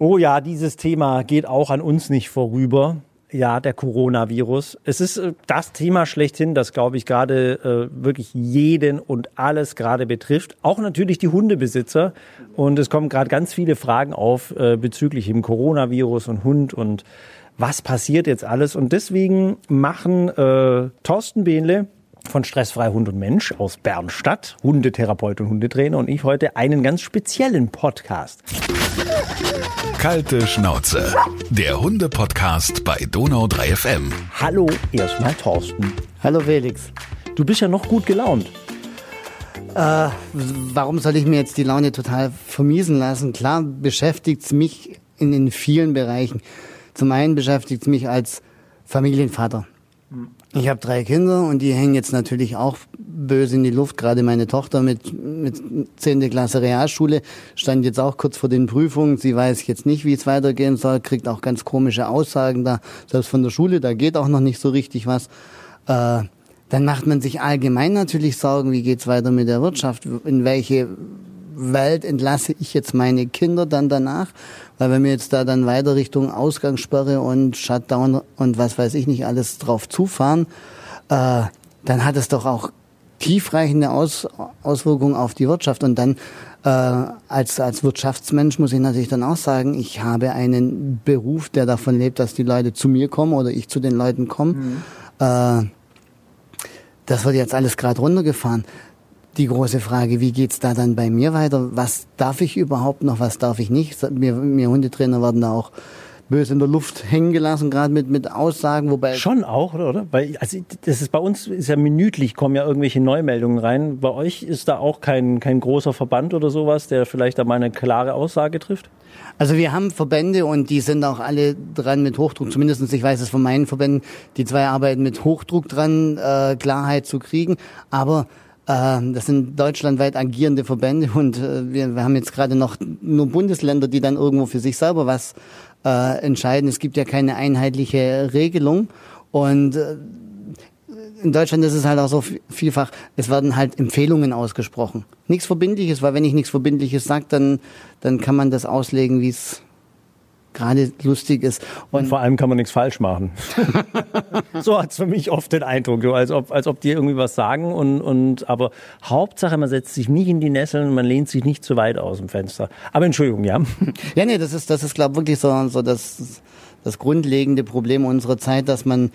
Oh ja, dieses Thema geht auch an uns nicht vorüber. Ja, der Coronavirus. Es ist äh, das Thema schlechthin, das, glaube ich, gerade äh, wirklich jeden und alles gerade betrifft. Auch natürlich die Hundebesitzer. Und es kommen gerade ganz viele Fragen auf äh, bezüglich dem Coronavirus und Hund und was passiert jetzt alles. Und deswegen machen äh, Thorsten Behnle von Stressfrei Hund und Mensch aus Bernstadt, Hundetherapeut und Hundetrainer und ich heute einen ganz speziellen Podcast. Kalte Schnauze, der Hunde-Podcast bei Donau 3 FM. Hallo erstmal Thorsten. Hallo Felix. Du bist ja noch gut gelaunt. Äh, warum soll ich mir jetzt die Laune total vermiesen lassen? Klar beschäftigt es mich in den vielen Bereichen. Zum einen beschäftigt es mich als Familienvater. Ich habe drei Kinder und die hängen jetzt natürlich auch böse in die Luft. Gerade meine Tochter mit, mit 10. Klasse Realschule stand jetzt auch kurz vor den Prüfungen. Sie weiß jetzt nicht, wie es weitergehen soll, kriegt auch ganz komische Aussagen da, selbst von der Schule, da geht auch noch nicht so richtig was. Äh, dann macht man sich allgemein natürlich Sorgen, wie geht's weiter mit der Wirtschaft, in welche Welt entlasse ich jetzt meine Kinder dann danach? Weil wenn wir jetzt da dann weiter Richtung Ausgangssperre und Shutdown und was weiß ich nicht alles drauf zufahren, äh, dann hat es doch auch tiefreichende Aus, Auswirkungen auf die Wirtschaft. Und dann äh, als, als Wirtschaftsmensch muss ich natürlich dann auch sagen, ich habe einen Beruf, der davon lebt, dass die Leute zu mir kommen oder ich zu den Leuten komme. Mhm. Äh, das wird jetzt alles gerade runtergefahren die große Frage, wie geht's da dann bei mir weiter? Was darf ich überhaupt noch, was darf ich nicht? Wir, wir Hundetrainer werden da auch böse in der Luft hängen gelassen, gerade mit, mit Aussagen, wobei. Schon auch, oder? Weil, also, das ist bei uns ist ja minütlich, kommen ja irgendwelche Neumeldungen rein. Bei euch ist da auch kein, kein großer Verband oder sowas, der vielleicht da mal eine klare Aussage trifft? Also wir haben Verbände und die sind auch alle dran mit Hochdruck, zumindestens ich weiß es von meinen Verbänden, die zwei arbeiten mit Hochdruck dran, äh, Klarheit zu kriegen. Aber das sind deutschlandweit agierende Verbände und äh, wir, wir haben jetzt gerade noch nur Bundesländer, die dann irgendwo für sich selber was äh, entscheiden. Es gibt ja keine einheitliche Regelung und äh, in Deutschland ist es halt auch so vielfach, es werden halt Empfehlungen ausgesprochen. Nichts Verbindliches, weil wenn ich nichts Verbindliches sage, dann, dann kann man das auslegen, wie es gerade lustig ist. Und, und, vor allem kann man nichts falsch machen. so hat es für mich oft den Eindruck, so als ob, als ob die irgendwie was sagen und, und aber Hauptsache, man setzt sich nicht in die Nesseln, man lehnt sich nicht zu weit aus dem Fenster. Aber Entschuldigung, ja. Ja, nee, das ist, das ist, glaube wirklich so, so das, das grundlegende Problem unserer Zeit, dass man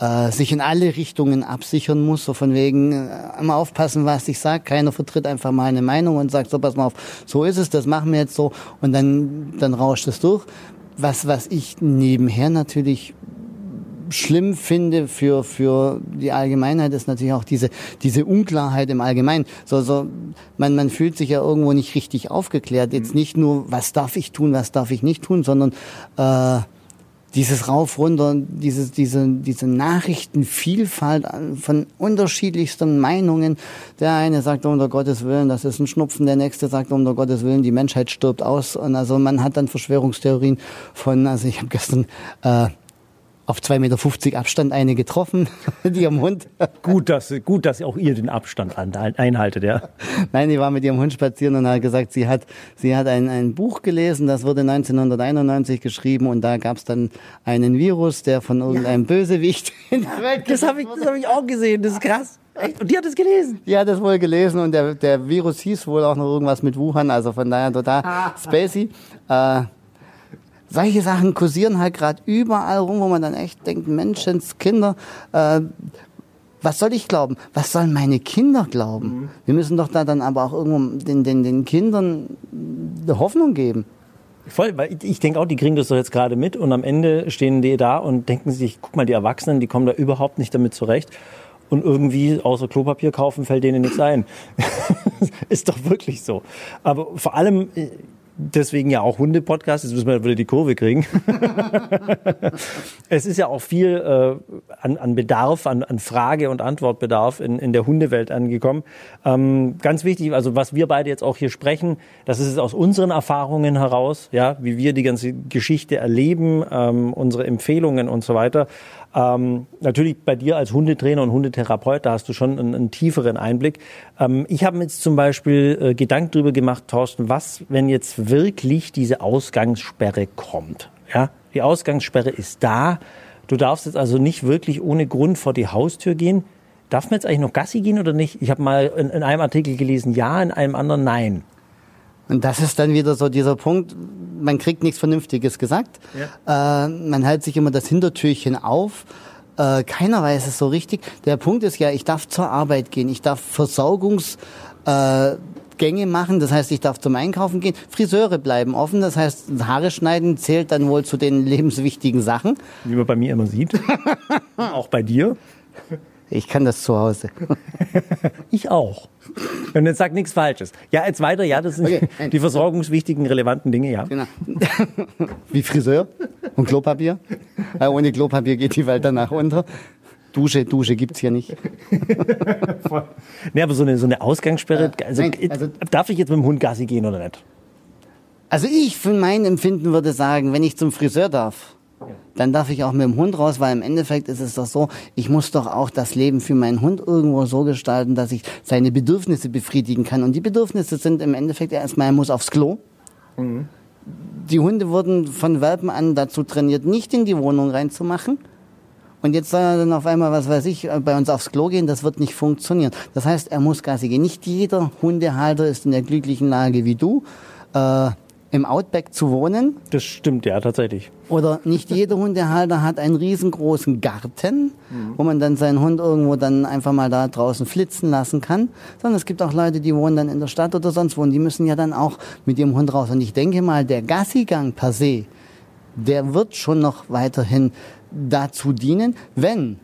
äh, sich in alle Richtungen absichern muss, so von wegen äh, immer aufpassen, was ich sage. Keiner vertritt einfach mal eine Meinung und sagt, so pass mal auf, so ist es, das machen wir jetzt so und dann, dann rauscht es durch. Was, was ich nebenher natürlich schlimm finde für, für die Allgemeinheit ist natürlich auch diese, diese Unklarheit im Allgemeinen. So, so, man, man fühlt sich ja irgendwo nicht richtig aufgeklärt. Jetzt nicht nur, was darf ich tun, was darf ich nicht tun, sondern äh, dieses Rauf, runter, dieses, diese, diese Nachrichtenvielfalt von unterschiedlichsten Meinungen. Der eine sagt unter Gottes Willen, das ist ein Schnupfen, der nächste sagt unter Gottes Willen, die Menschheit stirbt aus. Und also man hat dann Verschwörungstheorien von, also ich habe gestern äh, auf 2,50 Meter Abstand eine getroffen, mit ihrem Hund. Gut, dass, gut, dass auch ihr den Abstand einhaltet, ja. Nein, die war mit ihrem Hund spazieren und hat gesagt, sie hat, sie hat ein, ein Buch gelesen, das wurde 1991 geschrieben und da gab es dann einen Virus, der von irgendeinem ja. Bösewicht in der Welt Das habe ich, das hab ich auch gesehen, das ist krass. Und die hat es gelesen? Die hat es wohl gelesen und der, der Virus hieß wohl auch noch irgendwas mit Wuhan, also von daher total ah. spacey. Äh, solche Sachen kursieren halt gerade überall rum, wo man dann echt denkt, Menschenskinder, äh, was soll ich glauben? Was sollen meine Kinder glauben? Mhm. Wir müssen doch da dann aber auch irgendwo den, den, den Kindern Hoffnung geben. Voll, weil ich denke auch, die kriegen das doch jetzt gerade mit und am Ende stehen die da und denken sich, guck mal, die Erwachsenen, die kommen da überhaupt nicht damit zurecht. Und irgendwie außer Klopapier kaufen fällt denen nichts ein. ist doch wirklich so. Aber vor allem, deswegen ja auch Hunde-Podcast, jetzt müssen wir wieder die Kurve kriegen. es ist ja auch viel äh, an, an Bedarf, an, an Frage- und Antwortbedarf in, in der Hundewelt angekommen. Ähm, ganz wichtig, also was wir beide jetzt auch hier sprechen, das ist aus unseren Erfahrungen heraus, ja, wie wir die ganze Geschichte erleben, ähm, unsere Empfehlungen und so weiter. Ähm, natürlich bei dir als Hundetrainer und Hundetherapeut, da hast du schon einen, einen tieferen Einblick. Ähm, ich habe mir jetzt zum Beispiel äh, Gedanken darüber gemacht, Thorsten, was, wenn jetzt wirklich diese Ausgangssperre kommt? Ja, die Ausgangssperre ist da. Du darfst jetzt also nicht wirklich ohne Grund vor die Haustür gehen. Darf man jetzt eigentlich noch Gassi gehen oder nicht? Ich habe mal in, in einem Artikel gelesen, ja, in einem anderen nein. Und das ist dann wieder so dieser Punkt, man kriegt nichts Vernünftiges gesagt. Ja. Äh, man hält sich immer das Hintertürchen auf. Äh, keiner weiß es so richtig. Der Punkt ist ja, ich darf zur Arbeit gehen, ich darf Versorgungsgänge äh, machen, das heißt, ich darf zum Einkaufen gehen. Friseure bleiben offen, das heißt, Haare schneiden zählt dann wohl zu den lebenswichtigen Sachen. Wie man bei mir immer sieht. Auch bei dir. Ich kann das zu Hause. ich auch. Und jetzt sagt nichts Falsches. Ja, jetzt weiter, ja, das sind okay. die versorgungswichtigen, relevanten Dinge, ja. Genau. Wie Friseur und Klopapier. Äh, ohne Klopapier geht die Welt danach unter. Dusche, Dusche gibt's hier nicht. nee, aber so eine, so eine Ausgangssperre, also, Nein, also, darf ich jetzt mit dem Hund Gassi gehen oder nicht? Also ich von meinem Empfinden würde sagen, wenn ich zum Friseur darf, dann darf ich auch mit dem Hund raus, weil im Endeffekt ist es doch so, ich muss doch auch das Leben für meinen Hund irgendwo so gestalten, dass ich seine Bedürfnisse befriedigen kann. Und die Bedürfnisse sind im Endeffekt erstmal, er muss aufs Klo. Mhm. Die Hunde wurden von Welpen an dazu trainiert, nicht in die Wohnung reinzumachen. Und jetzt soll er dann auf einmal, was weiß ich, bei uns aufs Klo gehen, das wird nicht funktionieren. Das heißt, er muss Gassi gehen. Nicht jeder Hundehalter ist in der glücklichen Lage wie du. Äh, im Outback zu wohnen. Das stimmt, ja, tatsächlich. Oder nicht jeder Hundehalter hat einen riesengroßen Garten, mhm. wo man dann seinen Hund irgendwo dann einfach mal da draußen flitzen lassen kann. Sondern es gibt auch Leute, die wohnen dann in der Stadt oder sonst wo und die müssen ja dann auch mit ihrem Hund raus. Und ich denke mal, der Gassigang per se, der wird schon noch weiterhin dazu dienen, wenn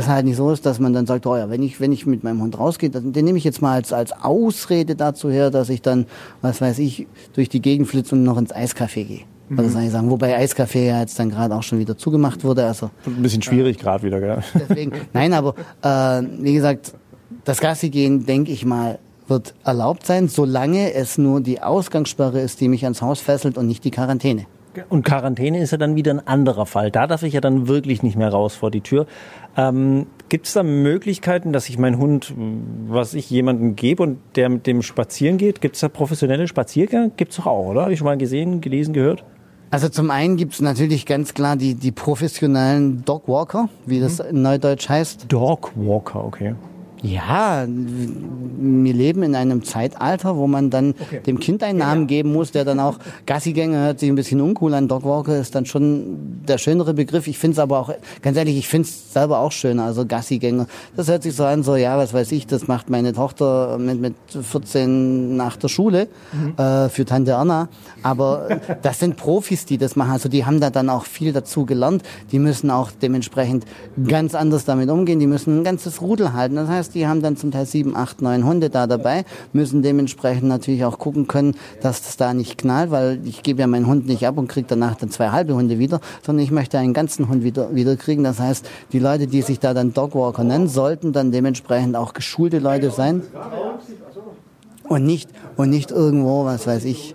es halt nicht so ist, dass man dann sagt, oh ja, wenn ich, wenn ich mit meinem Hund rausgehe, dann, den nehme ich jetzt mal als, als Ausrede dazu her, dass ich dann, was weiß ich, durch die Gegend flitze und noch ins Eiscafé gehe. Mhm. Also ich sagen, wobei Eiscafé ja jetzt dann gerade auch schon wieder zugemacht wurde. Also, Ein bisschen schwierig äh, gerade wieder, gell? Deswegen, nein, aber äh, wie gesagt, das Gassi gehen, denke ich mal, wird erlaubt sein, solange es nur die Ausgangssperre ist, die mich ans Haus fesselt und nicht die Quarantäne. Und Quarantäne ist ja dann wieder ein anderer Fall. Da darf ich ja dann wirklich nicht mehr raus vor die Tür. Ähm, Gibt es da Möglichkeiten, dass ich meinen Hund, was ich jemandem gebe und der mit dem spazieren geht? Gibt es da professionelle Spaziergänge? Gibt es doch auch, oder? Habe ich schon mal gesehen, gelesen, gehört? Also zum einen gibt es natürlich ganz klar die, die professionellen Dogwalker, wie das mhm. in Neudeutsch heißt. Dogwalker, okay. Ja, wir leben in einem Zeitalter, wo man dann okay. dem Kind einen Namen ja, ja. geben muss, der dann auch Gassigänger hört sich ein bisschen uncool an. Dogwalker ist dann schon der schönere Begriff. Ich finde es aber auch, ganz ehrlich, ich finde es selber auch schöner. Also Gassigänger, das hört sich so an, so ja, was weiß ich, das macht meine Tochter mit, mit 14 nach der Schule mhm. äh, für Tante Erna. Aber das sind Profis, die das machen. Also die haben da dann auch viel dazu gelernt. Die müssen auch dementsprechend ganz anders damit umgehen. Die müssen ein ganzes Rudel halten. Das heißt, die haben dann zum Teil sieben, acht, neun Hunde da dabei, müssen dementsprechend natürlich auch gucken können, dass das da nicht knallt, weil ich gebe ja meinen Hund nicht ab und kriege danach dann zwei halbe Hunde wieder, sondern ich möchte einen ganzen Hund wieder, wieder kriegen. Das heißt, die Leute, die sich da dann Dogwalker nennen, sollten dann dementsprechend auch geschulte Leute sein und nicht, und nicht irgendwo, was weiß ich,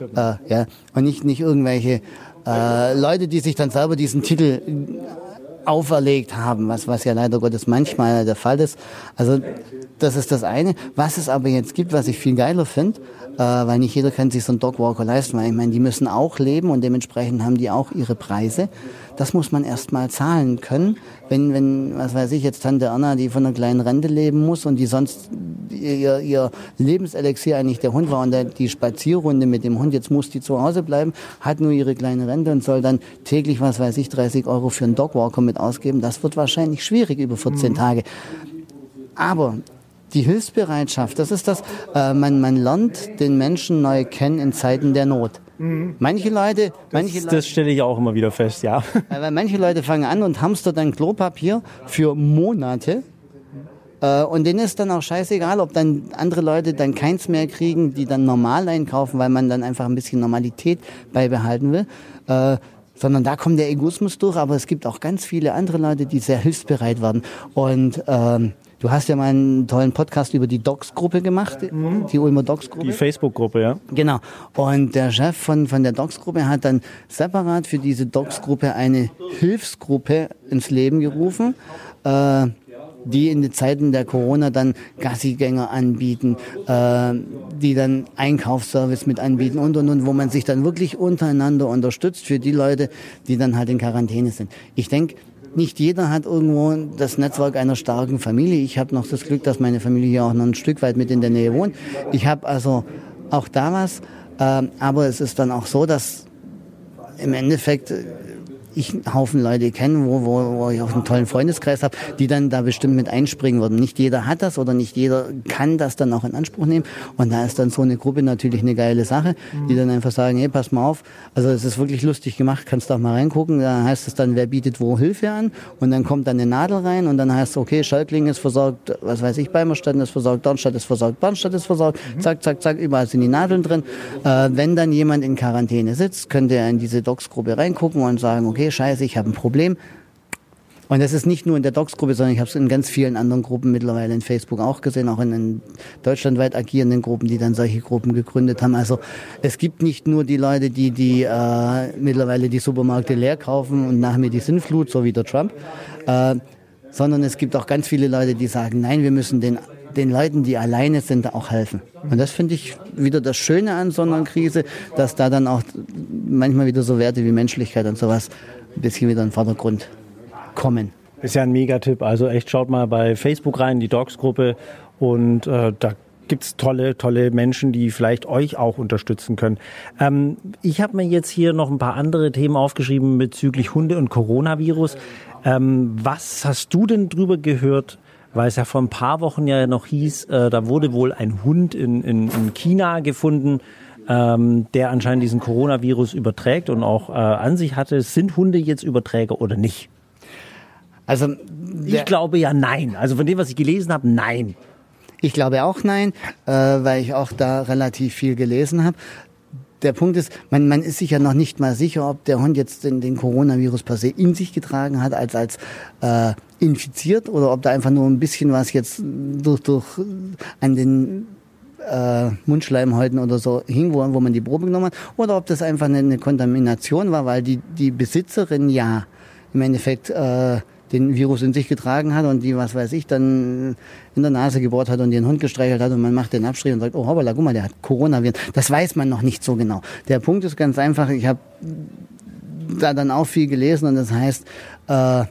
äh, ja, und nicht, nicht irgendwelche äh, Leute, die sich dann selber diesen Titel auferlegt haben, was, was ja leider Gottes manchmal der Fall ist. Also das ist das eine. Was es aber jetzt gibt, was ich viel geiler finde, äh, weil nicht jeder kann sich so einen Dogwalker leisten, weil ich meine, die müssen auch leben und dementsprechend haben die auch ihre Preise. Das muss man erst mal zahlen können. Wenn, wenn, was weiß ich, jetzt Tante Anna, die von einer kleinen Rente leben muss und die sonst ihr, ihr Lebenselixier eigentlich der Hund war und die Spazierrunde mit dem Hund, jetzt muss die zu Hause bleiben, hat nur ihre kleine Rente und soll dann täglich, was weiß ich, 30 Euro für einen Dogwalker mit ausgeben. Das wird wahrscheinlich schwierig über 14 mhm. Tage. Aber die Hilfsbereitschaft, das ist das, äh, man, man lernt den Menschen neu kennen in Zeiten der Not. Mhm. Manche Leute, manche das, Leute, das stelle ich auch immer wieder fest, ja. Weil manche Leute fangen an und hamstern dann Klopapier für Monate. Äh, und denen ist dann auch scheißegal, ob dann andere Leute dann keins mehr kriegen, die dann normal einkaufen, weil man dann einfach ein bisschen Normalität beibehalten will. Äh, sondern da kommt der Egoismus durch, aber es gibt auch ganz viele andere Leute, die sehr hilfsbereit werden. Und ähm, Du hast ja mal einen tollen Podcast über die Docs-Gruppe gemacht, mhm. die Ulmer Docs-Gruppe. Die Facebook-Gruppe, ja. Genau. Und der Chef von, von der Docs-Gruppe hat dann separat für diese Docs-Gruppe eine Hilfsgruppe ins Leben gerufen. Äh, die in den Zeiten der Corona dann Gassigänger anbieten, äh, die dann Einkaufsservice mit anbieten und und und, wo man sich dann wirklich untereinander unterstützt für die Leute, die dann halt in Quarantäne sind. Ich denke, nicht jeder hat irgendwo das Netzwerk einer starken Familie. Ich habe noch das Glück, dass meine Familie hier auch noch ein Stück weit mit in der Nähe wohnt. Ich habe also auch da was, äh, aber es ist dann auch so, dass im Endeffekt ich einen Haufen Leute kenne, wo, wo, wo ich auch einen tollen Freundeskreis habe, die dann da bestimmt mit einspringen würden. Nicht jeder hat das oder nicht jeder kann das dann auch in Anspruch nehmen. Und da ist dann so eine Gruppe natürlich eine geile Sache, die dann einfach sagen, hey, pass mal auf, also es ist wirklich lustig gemacht, kannst du auch mal reingucken. Da heißt es dann, wer bietet wo Hilfe an? Und dann kommt dann eine Nadel rein und dann heißt es, okay, Schalkling ist versorgt, was weiß ich, Beimerstadt ist versorgt, Dornstadt ist versorgt, Barnstadt ist versorgt, mhm. zack, zack, zack, überall sind die Nadeln drin. Äh, wenn dann jemand in Quarantäne sitzt, könnte er in diese Docs-Gruppe reingucken und sagen, okay, scheiße, ich habe ein Problem. Und das ist nicht nur in der Docs-Gruppe, sondern ich habe es in ganz vielen anderen Gruppen mittlerweile in Facebook auch gesehen, auch in, in deutschlandweit agierenden Gruppen, die dann solche Gruppen gegründet haben. Also es gibt nicht nur die Leute, die die äh, mittlerweile die Supermärkte leer kaufen und nach mir die Sinnflut, so wie der Trump, äh, sondern es gibt auch ganz viele Leute, die sagen, nein, wir müssen den den Leuten, die alleine sind, auch helfen. Und das finde ich wieder das Schöne an so einer Krise, dass da dann auch manchmal wieder so Werte wie Menschlichkeit und sowas ein bisschen wieder in den Vordergrund kommen. Ist ja ein Megatipp. Also echt schaut mal bei Facebook rein, die Dogs-Gruppe und äh, da gibt's tolle, tolle Menschen, die vielleicht euch auch unterstützen können. Ähm, ich habe mir jetzt hier noch ein paar andere Themen aufgeschrieben bezüglich Hunde und Coronavirus. Ähm, was hast du denn drüber gehört? Weil es ja vor ein paar Wochen ja noch hieß, äh, da wurde wohl ein Hund in, in, in China gefunden, ähm, der anscheinend diesen Coronavirus überträgt und auch äh, an sich hatte. Sind Hunde jetzt Überträger oder nicht? Also ich glaube ja nein. Also von dem, was ich gelesen habe, nein. Ich glaube auch nein, äh, weil ich auch da relativ viel gelesen habe. Der Punkt ist, man, man ist sich ja noch nicht mal sicher, ob der Hund jetzt den, den Coronavirus per se in sich getragen hat, als als äh, infiziert oder ob da einfach nur ein bisschen was jetzt durch, durch an den äh, Mundschleimhäuten oder so hing, wo, wo man die Probe genommen hat, oder ob das einfach eine, eine Kontamination war, weil die, die Besitzerin ja im Endeffekt äh, den Virus in sich getragen hat und die, was weiß ich, dann in der Nase gebohrt hat und den Hund gestreichelt hat und man macht den Abstrich und sagt, oh hoppala, guck mal, der hat Coronaviren. Das weiß man noch nicht so genau. Der Punkt ist ganz einfach, ich habe da dann auch viel gelesen und das heißt, äh,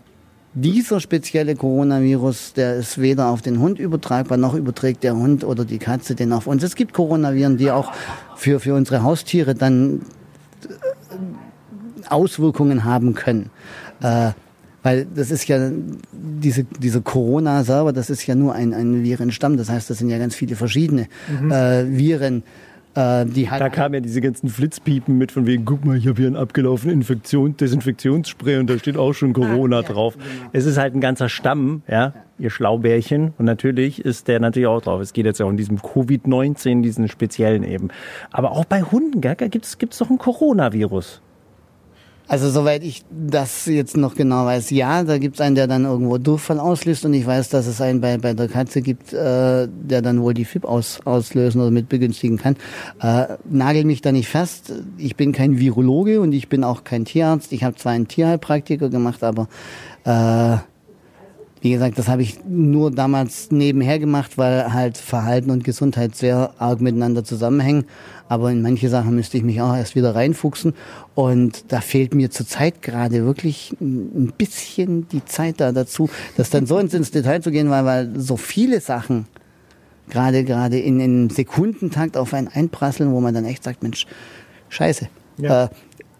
dieser spezielle Coronavirus, der ist weder auf den Hund übertragbar, noch überträgt der Hund oder die Katze den auf uns. Es gibt Coronaviren, die auch für, für unsere Haustiere dann äh, Auswirkungen haben können. Äh, weil das ist ja, diese, diese Corona selber, das ist ja nur ein, ein Virenstamm. Das heißt, das sind ja ganz viele verschiedene mhm. äh, Viren. Äh, die halt da kamen ja diese ganzen Flitzpiepen mit von wegen, guck mal, ich habe hier einen abgelaufenen Infektion, Desinfektionsspray und da steht auch schon Corona ah, ja, drauf. Genau. Es ist halt ein ganzer Stamm, ja, ihr Schlaubärchen. Und natürlich ist der natürlich auch drauf. Es geht jetzt ja auch um diesen Covid-19, diesen speziellen eben. Aber auch bei Hunden, gell, gibt es doch ein Coronavirus. Also soweit ich das jetzt noch genau weiß, ja, da gibt es einen, der dann irgendwo Durchfall auslöst und ich weiß, dass es einen bei, bei der Katze gibt, äh, der dann wohl die FIP aus, auslösen oder mit begünstigen kann. Äh, nagel mich da nicht fest. Ich bin kein Virologe und ich bin auch kein Tierarzt. Ich habe zwar einen Tierheilpraktiker gemacht, aber äh, wie gesagt, das habe ich nur damals nebenher gemacht, weil halt Verhalten und Gesundheit sehr arg miteinander zusammenhängen. Aber in manche Sachen müsste ich mich auch erst wieder reinfuchsen. Und da fehlt mir zurzeit gerade wirklich ein bisschen die Zeit da dazu, das dann so ins, Detail zu gehen, weil, weil so viele Sachen gerade gerade in, in Sekundentakt auf einen einprasseln, wo man dann echt sagt, Mensch, scheiße. Ja. Äh,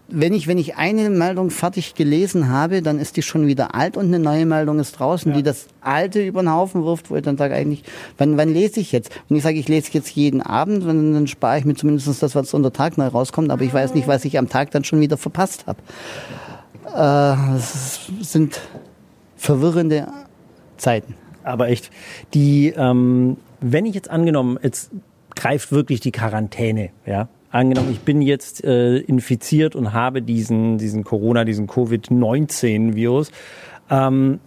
wenn ich, wenn ich eine Meldung fertig gelesen habe, dann ist die schon wieder alt und eine neue Meldung ist draußen, ja. die das alte über den Haufen wirft, wo ich dann sage eigentlich, wann, wann lese ich jetzt? Und ich sage, ich lese jetzt jeden Abend, dann, dann spare ich mir zumindest das, was unter Tag neu rauskommt, aber ich weiß nicht, was ich am Tag dann schon wieder verpasst habe. Äh, es sind verwirrende Zeiten. Aber echt, die, ähm, wenn ich jetzt angenommen, jetzt greift wirklich die Quarantäne, ja, angenommen, ich bin jetzt äh, infiziert und habe diesen, diesen Corona, diesen Covid-19-Virus. Ähm,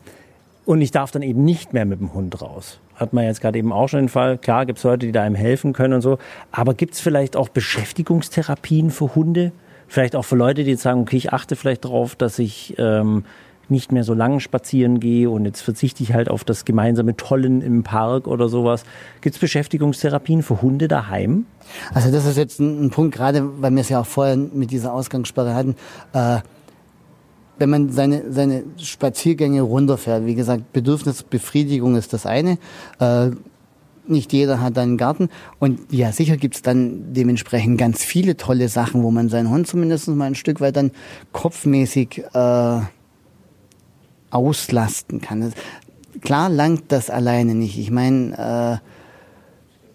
und ich darf dann eben nicht mehr mit dem Hund raus. Hat man jetzt gerade eben auch schon den Fall. Klar, gibt es Leute, die da einem helfen können und so. Aber gibt es vielleicht auch Beschäftigungstherapien für Hunde? Vielleicht auch für Leute, die jetzt sagen, okay, ich achte vielleicht darauf, dass ich ähm, nicht mehr so lange spazieren gehe und jetzt verzichte ich halt auf das gemeinsame Tollen im Park oder sowas. Gibt es Beschäftigungstherapien für Hunde daheim? Also das ist jetzt ein, ein Punkt, gerade weil wir es ja auch vorher mit dieser Ausgangssperre hatten. Äh, wenn man seine, seine Spaziergänge runterfährt, wie gesagt, Bedürfnisbefriedigung ist das eine. Äh, nicht jeder hat einen Garten. Und ja, sicher gibt's dann dementsprechend ganz viele tolle Sachen, wo man seinen Hund zumindest mal ein Stück weit dann kopfmäßig äh, auslasten kann. Klar langt das alleine nicht. Ich meine, äh,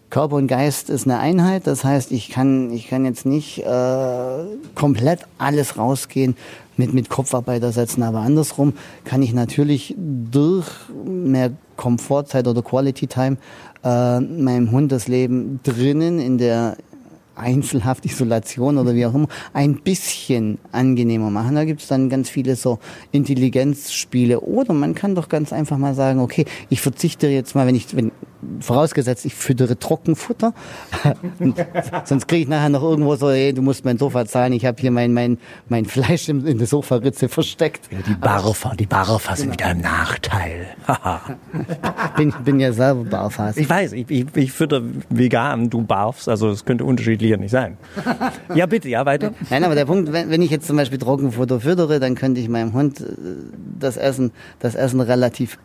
Körper und Geist ist eine Einheit. Das heißt, ich kann, ich kann jetzt nicht äh, komplett alles rausgehen mit, mit Kopfarbeit ersetzen. Aber andersrum kann ich natürlich durch mehr Komfortzeit oder Quality Time äh, meinem Hund das Leben drinnen in der Einzelhaft, Isolation oder wie auch immer, ein bisschen angenehmer machen. Da gibt es dann ganz viele so Intelligenzspiele. Oder man kann doch ganz einfach mal sagen, okay, ich verzichte jetzt mal, wenn ich, wenn, vorausgesetzt, ich füttere Trockenfutter. Sonst kriege ich nachher noch irgendwo so, hey, du musst mein Sofa zahlen, ich habe hier mein, mein, mein Fleisch in, in der Sofaritze versteckt. Ja, die Barfer, die Barfer sind wieder im Nachteil. bin, bin ja selber Barfast. Ich weiß, ich, ich, ich fütter vegan, du barfst, also es könnte unterschiedlicher nicht sein. Ja, bitte, ja, weiter. Nein, aber der Punkt, wenn, wenn ich jetzt zum Beispiel Trockenfutter füttere, dann könnte ich meinem Hund äh, das Essen, das Essen relativ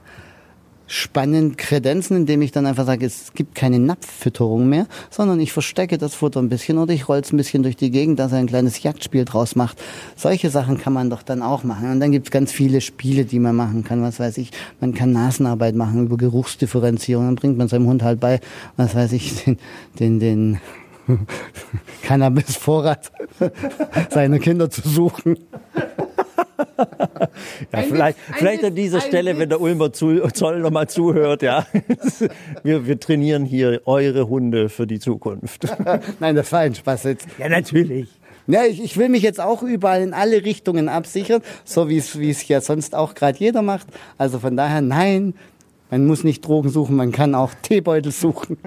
spannend kredenzen, indem ich dann einfach sage, es gibt keine Napffütterung mehr, sondern ich verstecke das Futter ein bisschen oder ich roll's ein bisschen durch die Gegend, dass er ein kleines Jagdspiel draus macht. Solche Sachen kann man doch dann auch machen. Und dann gibt's ganz viele Spiele, die man machen kann. Was weiß ich, man kann Nasenarbeit machen über Geruchsdifferenzierung. Dann bringt man seinem Hund halt bei, was weiß ich, den, den, den Cannabis-Vorrat seiner Kinder zu suchen. Ja, vielleicht, vielleicht an dieser Stelle, wenn der Ulmer Zoll nochmal zuhört, ja. Wir, wir trainieren hier eure Hunde für die Zukunft. Nein, das war ein Spaß jetzt. Ja, natürlich. Ja, ich, ich will mich jetzt auch überall in alle Richtungen absichern, so wie es wie es ja sonst auch gerade jeder macht. Also von daher, nein, man muss nicht Drogen suchen, man kann auch Teebeutel suchen.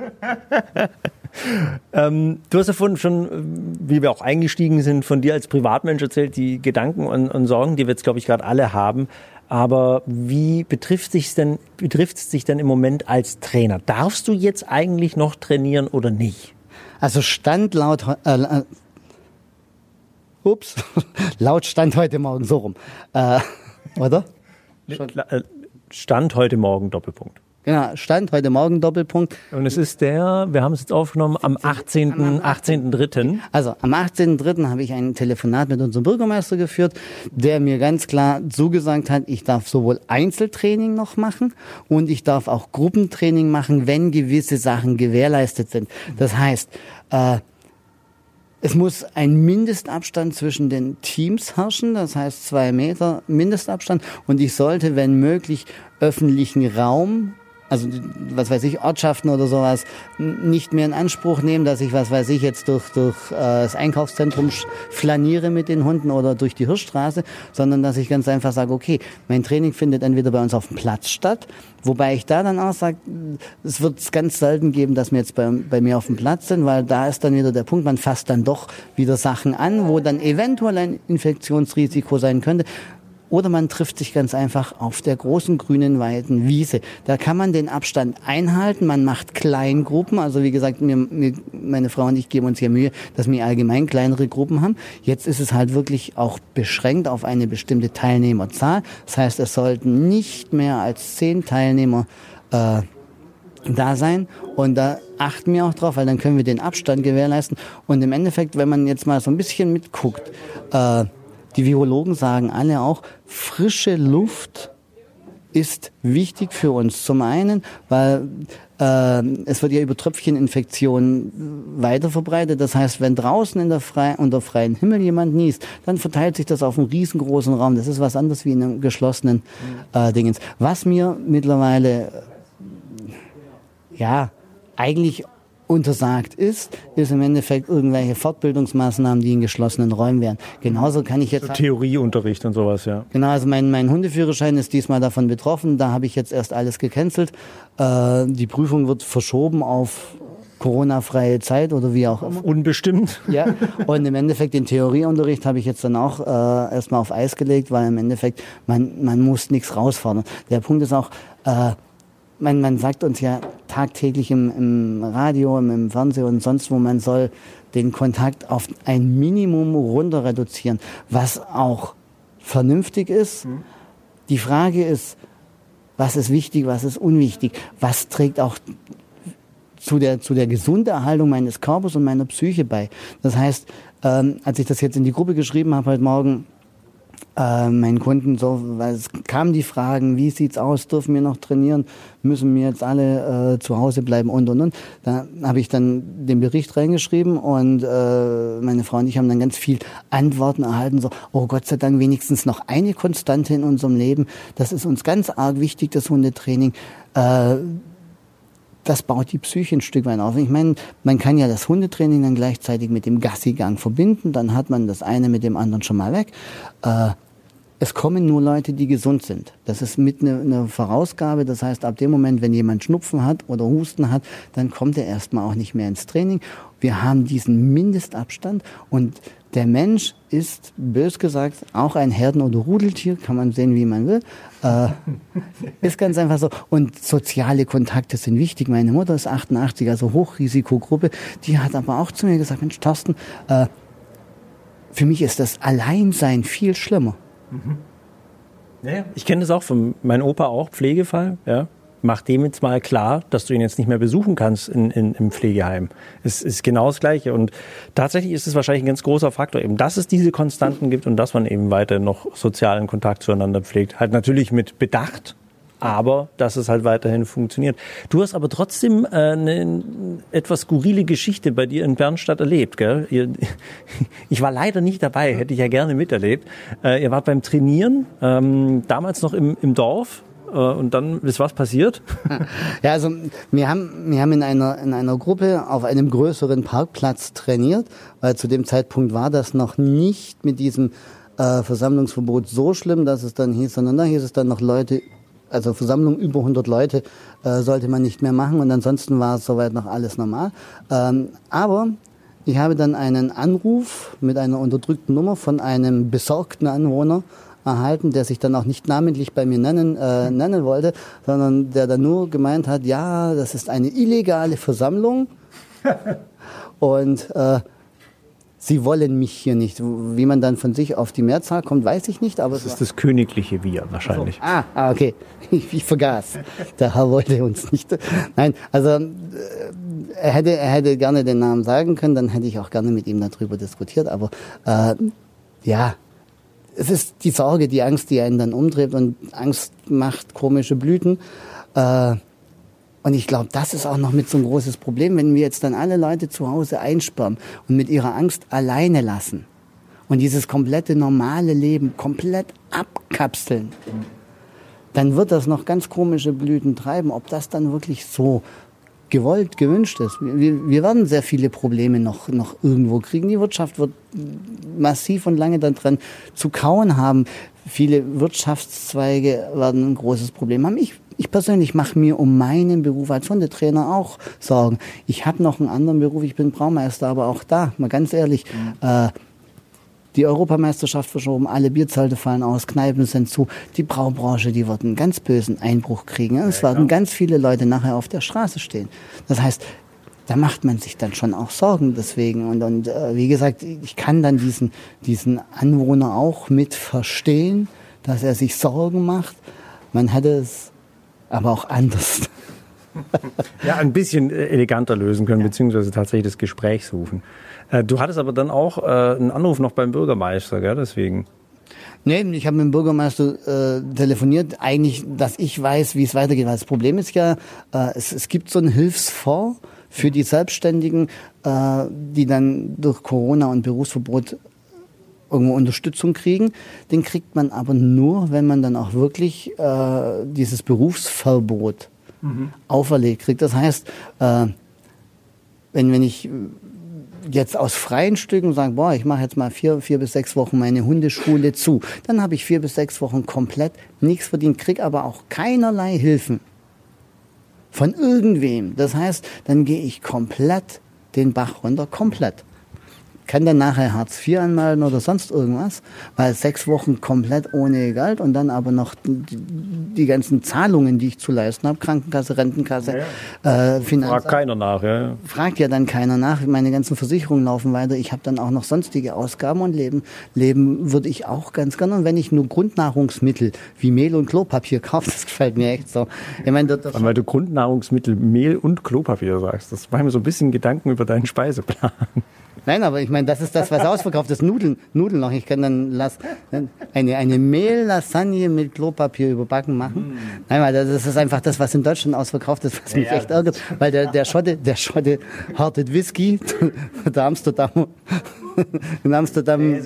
ähm, du hast ja vorhin schon, wie wir auch eingestiegen sind, von dir als Privatmensch erzählt, die Gedanken und, und Sorgen, die wir jetzt, glaube ich, gerade alle haben. Aber wie betrifft sich denn, betrifft es dich denn im Moment als Trainer? Darfst du jetzt eigentlich noch trainieren oder nicht? Also Stand laut, äh, äh ups, laut Stand heute Morgen so rum, äh, oder? Äh, Stand heute Morgen Doppelpunkt. Genau, Stand heute Morgen Doppelpunkt. Und es ist der, wir haben es jetzt aufgenommen, am 18. 18.3. Also am 18.3. habe ich ein Telefonat mit unserem Bürgermeister geführt, der mir ganz klar zugesagt hat, ich darf sowohl Einzeltraining noch machen und ich darf auch Gruppentraining machen, wenn gewisse Sachen gewährleistet sind. Das heißt, äh, es muss ein Mindestabstand zwischen den Teams herrschen, das heißt zwei Meter Mindestabstand. Und ich sollte, wenn möglich, öffentlichen Raum also was weiß ich, Ortschaften oder sowas nicht mehr in Anspruch nehmen, dass ich, was weiß ich, jetzt durch, durch äh, das Einkaufszentrum flaniere mit den Hunden oder durch die Hirschstraße, sondern dass ich ganz einfach sage, okay, mein Training findet entweder bei uns auf dem Platz statt, wobei ich da dann auch sage, es wird es ganz selten geben, dass wir jetzt bei, bei mir auf dem Platz sind, weil da ist dann wieder der Punkt, man fasst dann doch wieder Sachen an, wo dann eventuell ein Infektionsrisiko sein könnte. Oder man trifft sich ganz einfach auf der großen grünen weiten Wiese. Da kann man den Abstand einhalten. Man macht Kleingruppen. Also wie gesagt, mir, mir, meine Frau und ich geben uns hier Mühe, dass wir allgemein kleinere Gruppen haben. Jetzt ist es halt wirklich auch beschränkt auf eine bestimmte Teilnehmerzahl. Das heißt, es sollten nicht mehr als zehn Teilnehmer äh, da sein und da achten wir auch drauf, weil dann können wir den Abstand gewährleisten und im Endeffekt, wenn man jetzt mal so ein bisschen mitguckt, äh, die Virologen sagen alle auch, frische Luft ist wichtig für uns. Zum einen, weil äh, es wird ja über Tröpfcheninfektionen weiter verbreitet. Das heißt, wenn draußen in der frei, unter freiem Himmel jemand niest, dann verteilt sich das auf einen riesengroßen Raum. Das ist was anderes wie in einem geschlossenen äh, Dingens. Was mir mittlerweile ja eigentlich untersagt ist, ist im Endeffekt irgendwelche Fortbildungsmaßnahmen, die in geschlossenen Räumen wären. Genauso kann ich jetzt... So Theorieunterricht und sowas, ja. Genau, also mein, mein Hundeführerschein ist diesmal davon betroffen. Da habe ich jetzt erst alles gecancelt. Äh, die Prüfung wird verschoben auf Corona-freie Zeit oder wie auch immer. Unbestimmt. Ja, und im Endeffekt den Theorieunterricht habe ich jetzt dann auch äh, erstmal auf Eis gelegt, weil im Endeffekt man, man muss nichts rausfordern. Der Punkt ist auch, äh, man, man sagt uns ja tagtäglich im, im Radio, im, im Fernsehen und sonst wo, man soll den Kontakt auf ein Minimum runter reduzieren, was auch vernünftig ist. Mhm. Die Frage ist, was ist wichtig, was ist unwichtig, was trägt auch zu der, zu der Gesunderhaltung meines Körpers und meiner Psyche bei. Das heißt, ähm, als ich das jetzt in die Gruppe geschrieben habe heute Morgen, äh, meinen Kunden so, weil es kamen die Fragen, wie sieht's aus, dürfen wir noch trainieren, müssen wir jetzt alle äh, zu Hause bleiben und und und. Da habe ich dann den Bericht reingeschrieben und äh, meine Frau und ich haben dann ganz viel Antworten erhalten, so, oh Gott sei Dank wenigstens noch eine Konstante in unserem Leben. Das ist uns ganz arg wichtig, das Hundetraining. Äh, das baut die Psyche ein Stück weit auf. Ich meine, man kann ja das Hundetraining dann gleichzeitig mit dem Gassigang verbinden, dann hat man das eine mit dem anderen schon mal weg. Äh, es kommen nur Leute, die gesund sind. Das ist mit einer eine Vorausgabe. Das heißt, ab dem Moment, wenn jemand Schnupfen hat oder Husten hat, dann kommt er erstmal auch nicht mehr ins Training. Wir haben diesen Mindestabstand und der Mensch ist, bös gesagt, auch ein Herden- oder Rudeltier, kann man sehen, wie man will. Äh, ist ganz einfach so. Und soziale Kontakte sind wichtig. Meine Mutter ist 88, also Hochrisikogruppe. Die hat aber auch zu mir gesagt, Mensch, Thorsten, äh, für mich ist das Alleinsein viel schlimmer. Mhm. Ja, ich kenne das auch von meinem Opa auch, Pflegefall, ja mach dem jetzt mal klar, dass du ihn jetzt nicht mehr besuchen kannst in, in, im Pflegeheim. Es ist genau das Gleiche. Und tatsächlich ist es wahrscheinlich ein ganz großer Faktor, eben, dass es diese Konstanten gibt und dass man eben weiter noch sozialen Kontakt zueinander pflegt. Halt natürlich mit Bedacht, aber dass es halt weiterhin funktioniert. Du hast aber trotzdem äh, eine etwas skurrile Geschichte bei dir in Bernstadt erlebt, gell? Ihr, ich war leider nicht dabei, hätte ich ja gerne miterlebt. Äh, ihr wart beim Trainieren, ähm, damals noch im, im Dorf, und dann ist was passiert? Ja, also wir haben, wir haben in einer, in einer Gruppe auf einem größeren Parkplatz trainiert, weil zu dem Zeitpunkt war das noch nicht mit diesem äh, Versammlungsverbot so schlimm, dass es dann hieß, sondern da hieß es dann noch Leute, also Versammlung über 100 Leute äh, sollte man nicht mehr machen und ansonsten war es soweit noch alles normal. Ähm, aber ich habe dann einen Anruf mit einer unterdrückten Nummer von einem besorgten Anwohner erhalten, der sich dann auch nicht namentlich bei mir nennen, äh, nennen wollte, sondern der dann nur gemeint hat, ja, das ist eine illegale Versammlung und äh, sie wollen mich hier nicht. Wie man dann von sich auf die Mehrzahl kommt, weiß ich nicht. Aber das ist das königliche Wir wahrscheinlich. So. Ah, ah, okay. Ich, ich, vergaß. Der Herr wollte uns nicht. Nein, also äh, er hätte, er hätte gerne den Namen sagen können, dann hätte ich auch gerne mit ihm darüber diskutiert. Aber äh, ja, es ist die Sorge, die Angst, die einen dann umdreht und Angst macht komische Blüten. Äh, und ich glaube, das ist auch noch mit so ein großes Problem, wenn wir jetzt dann alle Leute zu Hause einsperren und mit ihrer Angst alleine lassen und dieses komplette normale Leben komplett abkapseln, dann wird das noch ganz komische Blüten treiben. Ob das dann wirklich so gewollt, gewünscht ist. Wir, wir werden sehr viele Probleme noch, noch irgendwo kriegen. Die Wirtschaft wird massiv und lange daran zu kauen haben. Viele Wirtschaftszweige werden ein großes Problem haben. Ich, ich persönlich mache mir um meinen Beruf als Hundetrainer auch Sorgen. Ich habe noch einen anderen Beruf, ich bin Braumeister, aber auch da, mal ganz ehrlich, mhm. äh, die Europameisterschaft verschoben, alle Bierzelte fallen aus, Kneipen sind zu. Die Braubranche, die wird einen ganz bösen Einbruch kriegen. Es ja, werden ganz viele Leute nachher auf der Straße stehen. Das heißt, da macht man sich dann schon auch Sorgen deswegen. Und, und äh, wie gesagt, ich kann dann diesen, diesen Anwohner auch mit verstehen, dass er sich Sorgen macht. Man hätte es aber auch anders. ja, ein bisschen eleganter lösen können, ja. beziehungsweise tatsächlich das Gespräch suchen. Äh, du hattest aber dann auch äh, einen Anruf noch beim Bürgermeister, gell? Deswegen. Nee, ich habe mit dem Bürgermeister äh, telefoniert, eigentlich, dass ich weiß, wie es weitergeht. Weil das Problem ist ja, äh, es, es gibt so einen Hilfsfonds für die Selbstständigen, äh, die dann durch Corona und Berufsverbot irgendwo Unterstützung kriegen. Den kriegt man aber nur, wenn man dann auch wirklich äh, dieses Berufsverbot mhm. auferlegt kriegt. Das heißt, äh, wenn, wenn ich jetzt aus freien Stücken sage, boah, ich mache jetzt mal vier, vier bis sechs Wochen meine Hundeschule zu, dann habe ich vier bis sechs Wochen komplett nichts verdient, krieg aber auch keinerlei Hilfen von irgendwem. Das heißt, dann gehe ich komplett den Bach runter, komplett kann dann nachher Hartz IV anmelden oder sonst irgendwas, weil sechs Wochen komplett ohne Geld und dann aber noch die, die ganzen Zahlungen, die ich zu leisten habe, Krankenkasse, Rentenkasse, ja. äh, Finanzamt. Fragt keiner nach, ja. Fragt ja dann keiner nach. Meine ganzen Versicherungen laufen weiter. Ich habe dann auch noch sonstige Ausgaben und leben. Leben würde ich auch ganz gerne. Und wenn ich nur Grundnahrungsmittel wie Mehl und Klopapier kaufe, das gefällt mir echt so. Ich meine, das, das weil du Grundnahrungsmittel Mehl und Klopapier sagst, das macht mir so ein bisschen Gedanken über deinen Speiseplan. Nein, aber ich meine, das ist das, was ausverkauft ist. Nudeln, Nudeln noch. Ich kann dann las, eine, eine Mehl-Lasagne mit Klopapier überbacken machen. Mm. Nein, weil das ist einfach das, was in Deutschland ausverkauft ist, was mich ja, echt ärgert. Weil der, der Schotte, der Schotte hartet Whisky, der Amsterdam in Amsterdam,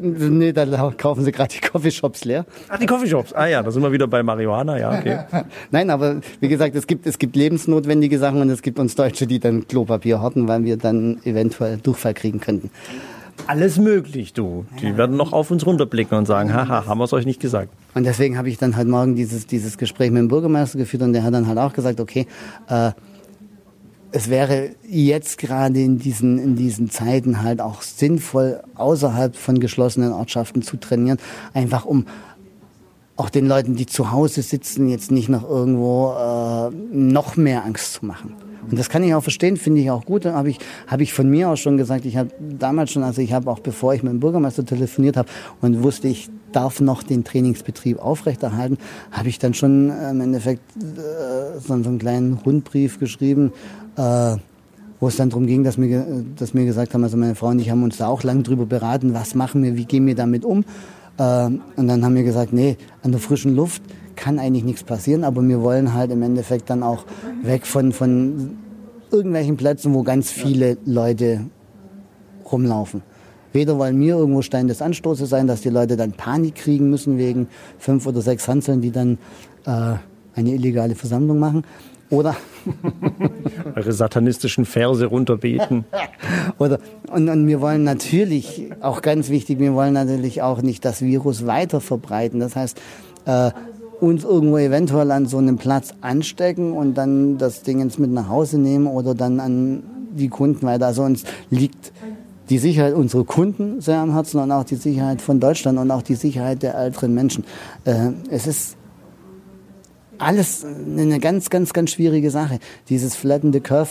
nee, da kaufen sie gerade die Coffeeshops leer. Ach, die Coffeeshops. Ah ja, da sind wir wieder bei Marihuana, ja, okay. Nein, aber wie gesagt, es gibt, es gibt lebensnotwendige Sachen und es gibt uns Deutsche, die dann Klopapier horten, weil wir dann eventuell Durchfall kriegen könnten. Alles möglich, du. Die werden noch auf uns runterblicken und sagen, haha, haben wir es euch nicht gesagt. Und deswegen habe ich dann halt morgen dieses, dieses Gespräch mit dem Bürgermeister geführt und der hat dann halt auch gesagt, okay, äh, es wäre jetzt gerade in diesen, in diesen Zeiten halt auch sinnvoll, außerhalb von geschlossenen Ortschaften zu trainieren, einfach um auch den Leuten, die zu Hause sitzen, jetzt nicht noch irgendwo äh, noch mehr Angst zu machen. Und das kann ich auch verstehen, finde ich auch gut. Da habe ich, hab ich von mir aus schon gesagt, ich habe damals schon, also ich habe auch bevor ich mit dem Bürgermeister telefoniert habe und wusste, ich darf noch den Trainingsbetrieb aufrechterhalten, habe ich dann schon äh, im Endeffekt äh, so, so einen kleinen Rundbrief geschrieben, äh, wo es dann darum ging, dass wir, dass wir gesagt haben, also meine Frau und ich haben uns da auch lang drüber beraten, was machen wir, wie gehen wir damit um. Äh, und dann haben wir gesagt, nee, an der frischen Luft kann eigentlich nichts passieren, aber wir wollen halt im Endeffekt dann auch weg von, von irgendwelchen Plätzen, wo ganz viele Leute rumlaufen. Weder wollen wir irgendwo Stein des Anstoßes sein, dass die Leute dann Panik kriegen müssen wegen fünf oder sechs Hanseln, die dann äh, eine illegale Versammlung machen. Oder eure satanistischen Verse runterbeten. Oder und, und wir wollen natürlich auch ganz wichtig, wir wollen natürlich auch nicht das Virus weiter verbreiten. Das heißt, äh, uns irgendwo eventuell an so einem Platz anstecken und dann das Ding ins mit nach Hause nehmen oder dann an die Kunden weiter. Also uns liegt die Sicherheit unserer Kunden sehr am Herzen und auch die Sicherheit von Deutschland und auch die Sicherheit der älteren Menschen. Äh, es ist alles eine ganz, ganz, ganz schwierige Sache. Dieses flattende Curve,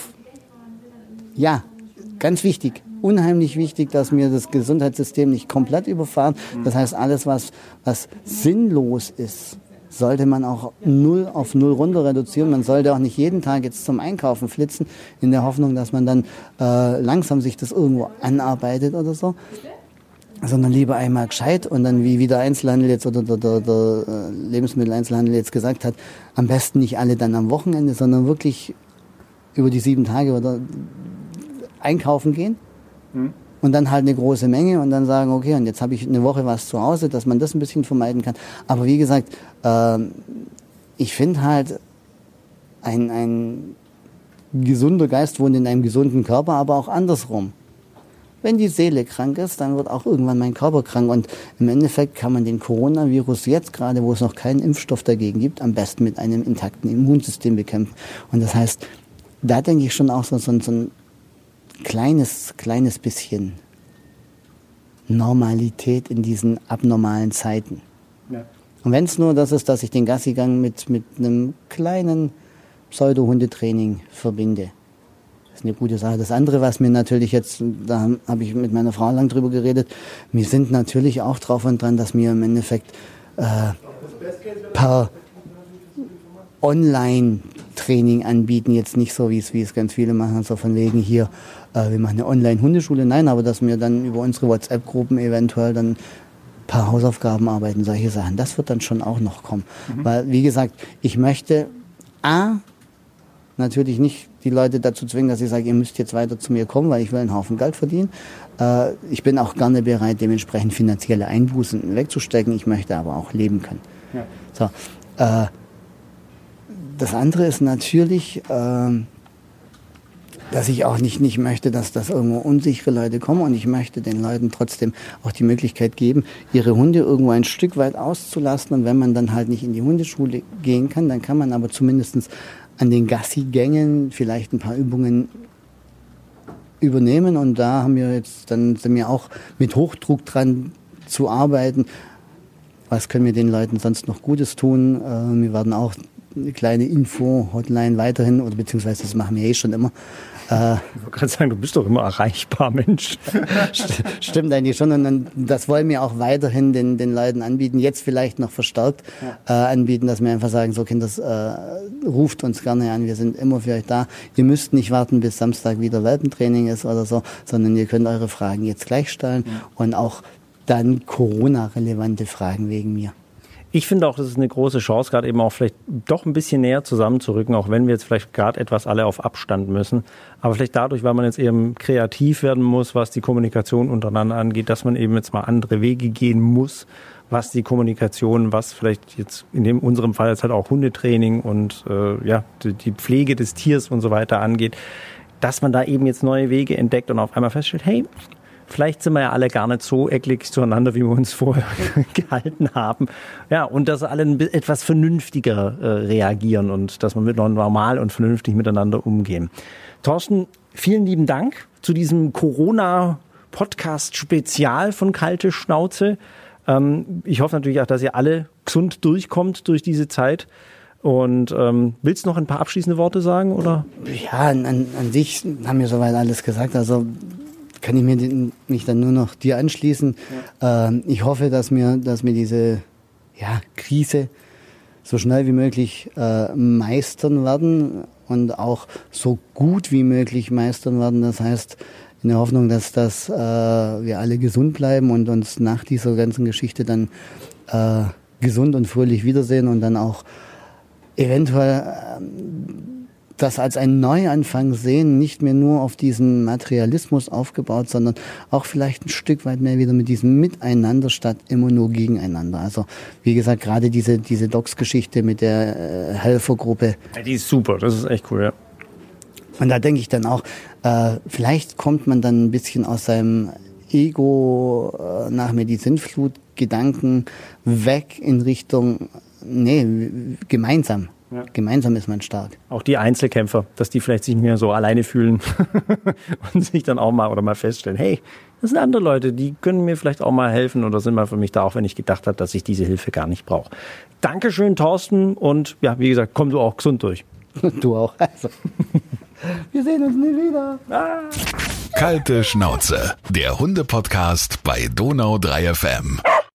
ja, ganz wichtig. Unheimlich wichtig, dass wir das Gesundheitssystem nicht komplett überfahren. Das heißt, alles, was, was sinnlos ist, sollte man auch null auf null runter reduzieren. Man sollte auch nicht jeden Tag jetzt zum Einkaufen flitzen, in der Hoffnung, dass man dann äh, langsam sich das irgendwo anarbeitet oder so sondern lieber einmal gescheit und dann wie wieder Einzelhandel jetzt oder der, der, der äh, Lebensmitteleinzelhandel jetzt gesagt hat, am besten nicht alle dann am Wochenende, sondern wirklich über die sieben Tage oder einkaufen gehen mhm. und dann halt eine große Menge und dann sagen, okay, und jetzt habe ich eine Woche was zu Hause, dass man das ein bisschen vermeiden kann. Aber wie gesagt, äh, ich finde halt, ein, ein gesunder Geist wohnt in einem gesunden Körper, aber auch andersrum. Wenn die Seele krank ist, dann wird auch irgendwann mein Körper krank. Und im Endeffekt kann man den Coronavirus jetzt gerade, wo es noch keinen Impfstoff dagegen gibt, am besten mit einem intakten Immunsystem bekämpfen. Und das heißt, da denke ich schon auch so, so, so ein kleines, kleines bisschen Normalität in diesen abnormalen Zeiten. Ja. Und wenn es nur das ist, dass ich den Gassigang mit, mit einem kleinen Pseudo-Hundetraining verbinde ist eine gute Sache. Das andere, was mir natürlich jetzt, da habe ich mit meiner Frau lang drüber geredet, wir sind natürlich auch drauf und dran, dass wir im Endeffekt äh, per Online-Training anbieten, jetzt nicht so, wie es, wie es ganz viele machen, so von wegen hier, äh, wir machen eine Online-Hundeschule, nein, aber dass wir dann über unsere WhatsApp-Gruppen eventuell dann paar Hausaufgaben arbeiten, solche Sachen. Das wird dann schon auch noch kommen. Mhm. Weil, wie gesagt, ich möchte A, natürlich nicht die Leute dazu zwingen, dass ich sage, ihr müsst jetzt weiter zu mir kommen, weil ich will einen Haufen Geld verdienen. Äh, ich bin auch gerne bereit, dementsprechend finanzielle Einbußen wegzustecken. Ich möchte aber auch leben können. Ja. So, äh, das andere ist natürlich, äh, dass ich auch nicht, nicht möchte, dass das irgendwo unsichere Leute kommen und ich möchte den Leuten trotzdem auch die Möglichkeit geben, ihre Hunde irgendwo ein Stück weit auszulassen und wenn man dann halt nicht in die Hundeschule gehen kann, dann kann man aber zumindestens an den Gassi-Gängen vielleicht ein paar Übungen übernehmen und da haben wir jetzt dann sind wir auch mit Hochdruck dran zu arbeiten. Was können wir den Leuten sonst noch Gutes tun? Äh, wir werden auch eine kleine Info-Hotline weiterhin, oder beziehungsweise das machen wir eh schon immer. Äh, ich wollte gerade sagen, du bist doch immer erreichbar, Mensch. Stimmt eigentlich schon. Und das wollen wir auch weiterhin den, den Leuten anbieten. Jetzt vielleicht noch verstärkt ja. äh, anbieten, dass wir einfach sagen, so Kinder, äh, ruft uns gerne an. Wir sind immer für euch da. Ihr müsst nicht warten, bis Samstag wieder Welpentraining ist oder so, sondern ihr könnt eure Fragen jetzt gleich stellen ja. und auch dann Corona-relevante Fragen wegen mir. Ich finde auch, das ist eine große Chance, gerade eben auch vielleicht doch ein bisschen näher zusammenzurücken, auch wenn wir jetzt vielleicht gerade etwas alle auf Abstand müssen. Aber vielleicht dadurch, weil man jetzt eben kreativ werden muss, was die Kommunikation untereinander angeht, dass man eben jetzt mal andere Wege gehen muss, was die Kommunikation, was vielleicht jetzt in dem unserem Fall jetzt halt auch Hundetraining und äh, ja die, die Pflege des Tiers und so weiter angeht, dass man da eben jetzt neue Wege entdeckt und auf einmal feststellt, hey, vielleicht sind wir ja alle gar nicht so ecklig zueinander, wie wir uns vorher gehalten haben. Ja, und dass alle etwas vernünftiger äh, reagieren und dass wir mit normal und vernünftig miteinander umgehen. Thorsten, vielen lieben Dank zu diesem Corona-Podcast-Spezial von Kalte Schnauze. Ähm, ich hoffe natürlich auch, dass ihr alle gesund durchkommt durch diese Zeit. Und ähm, willst du noch ein paar abschließende Worte sagen, oder? Ja, an, an sich haben wir soweit alles gesagt. Also kann ich mir mich dann nur noch dir anschließen. Ja. Ähm, ich hoffe, dass wir, dass wir diese ja, Krise so schnell wie möglich äh, meistern werden und auch so gut wie möglich meistern werden. Das heißt, in der Hoffnung, dass, dass äh, wir alle gesund bleiben und uns nach dieser ganzen Geschichte dann äh, gesund und fröhlich wiedersehen und dann auch eventuell äh, das als einen Neuanfang sehen, nicht mehr nur auf diesen Materialismus aufgebaut, sondern auch vielleicht ein Stück weit mehr wieder mit diesem Miteinander statt immer nur gegeneinander. Also wie gesagt, gerade diese, diese Docs-Geschichte mit der äh, Helfergruppe. Ja, die ist super, das ist echt cool, ja. Und da denke ich dann auch, äh, vielleicht kommt man dann ein bisschen aus seinem Ego äh, nach mir die Sintflut Gedanken weg in Richtung, nee, gemeinsam. Ja. Gemeinsam ist man stark. Auch die Einzelkämpfer, dass die vielleicht sich nicht mehr so alleine fühlen und sich dann auch mal oder mal feststellen, hey, das sind andere Leute, die können mir vielleicht auch mal helfen oder sind mal für mich da, auch wenn ich gedacht habe, dass ich diese Hilfe gar nicht brauche. Dankeschön, Thorsten, und ja, wie gesagt, komm du auch gesund durch. Du auch. Also. Wir sehen uns nie wieder. Ah. Kalte Schnauze, der Hunde-Podcast bei Donau 3 FM.